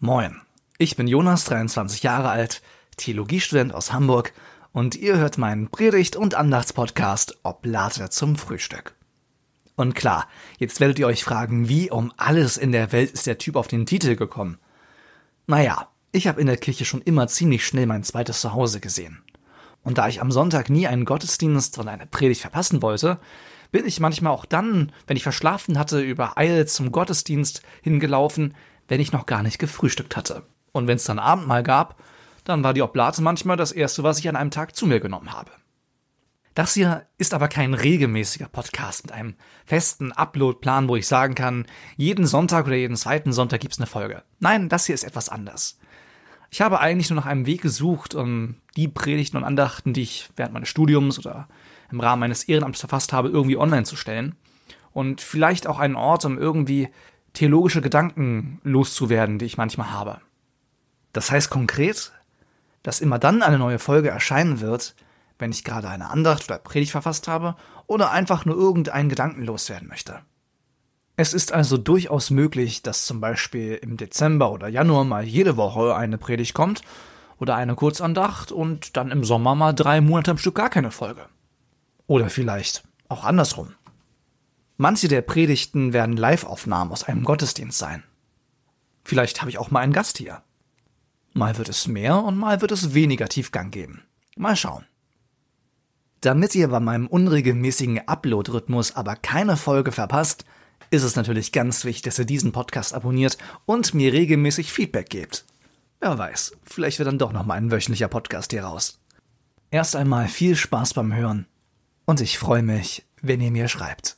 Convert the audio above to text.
Moin, ich bin Jonas, 23 Jahre alt, Theologiestudent aus Hamburg und ihr hört meinen Predigt- und Andachtspodcast Oblate zum Frühstück. Und klar, jetzt werdet ihr euch fragen, wie um alles in der Welt ist der Typ auf den Titel gekommen? Naja, ich habe in der Kirche schon immer ziemlich schnell mein zweites Zuhause gesehen. Und da ich am Sonntag nie einen Gottesdienst oder eine Predigt verpassen wollte, bin ich manchmal auch dann, wenn ich verschlafen hatte, über Eil zum Gottesdienst hingelaufen, wenn ich noch gar nicht gefrühstückt hatte. Und wenn es dann Abendmahl gab, dann war die Oblate manchmal das erste, was ich an einem Tag zu mir genommen habe. Das hier ist aber kein regelmäßiger Podcast mit einem festen Uploadplan, wo ich sagen kann, jeden Sonntag oder jeden zweiten Sonntag gibt's eine Folge. Nein, das hier ist etwas anders. Ich habe eigentlich nur nach einem Weg gesucht, um die Predigten und Andachten, die ich während meines Studiums oder im Rahmen meines Ehrenamts verfasst habe, irgendwie online zu stellen. Und vielleicht auch einen Ort, um irgendwie theologische Gedanken loszuwerden, die ich manchmal habe. Das heißt konkret, dass immer dann eine neue Folge erscheinen wird, wenn ich gerade eine Andacht oder Predigt verfasst habe oder einfach nur irgendeinen Gedanken loswerden möchte. Es ist also durchaus möglich, dass zum Beispiel im Dezember oder Januar mal jede Woche eine Predigt kommt oder eine Kurzandacht und dann im Sommer mal drei Monate am Stück gar keine Folge. Oder vielleicht auch andersrum. Manche der Predigten werden Live-Aufnahmen aus einem Gottesdienst sein. Vielleicht habe ich auch mal einen Gast hier. Mal wird es mehr und mal wird es weniger Tiefgang geben. Mal schauen. Damit ihr bei meinem unregelmäßigen Upload-Rhythmus aber keine Folge verpasst, ist es natürlich ganz wichtig, dass ihr diesen Podcast abonniert und mir regelmäßig Feedback gebt. Wer weiß, vielleicht wird dann doch noch mal ein wöchentlicher Podcast hier raus. Erst einmal viel Spaß beim Hören und ich freue mich, wenn ihr mir schreibt.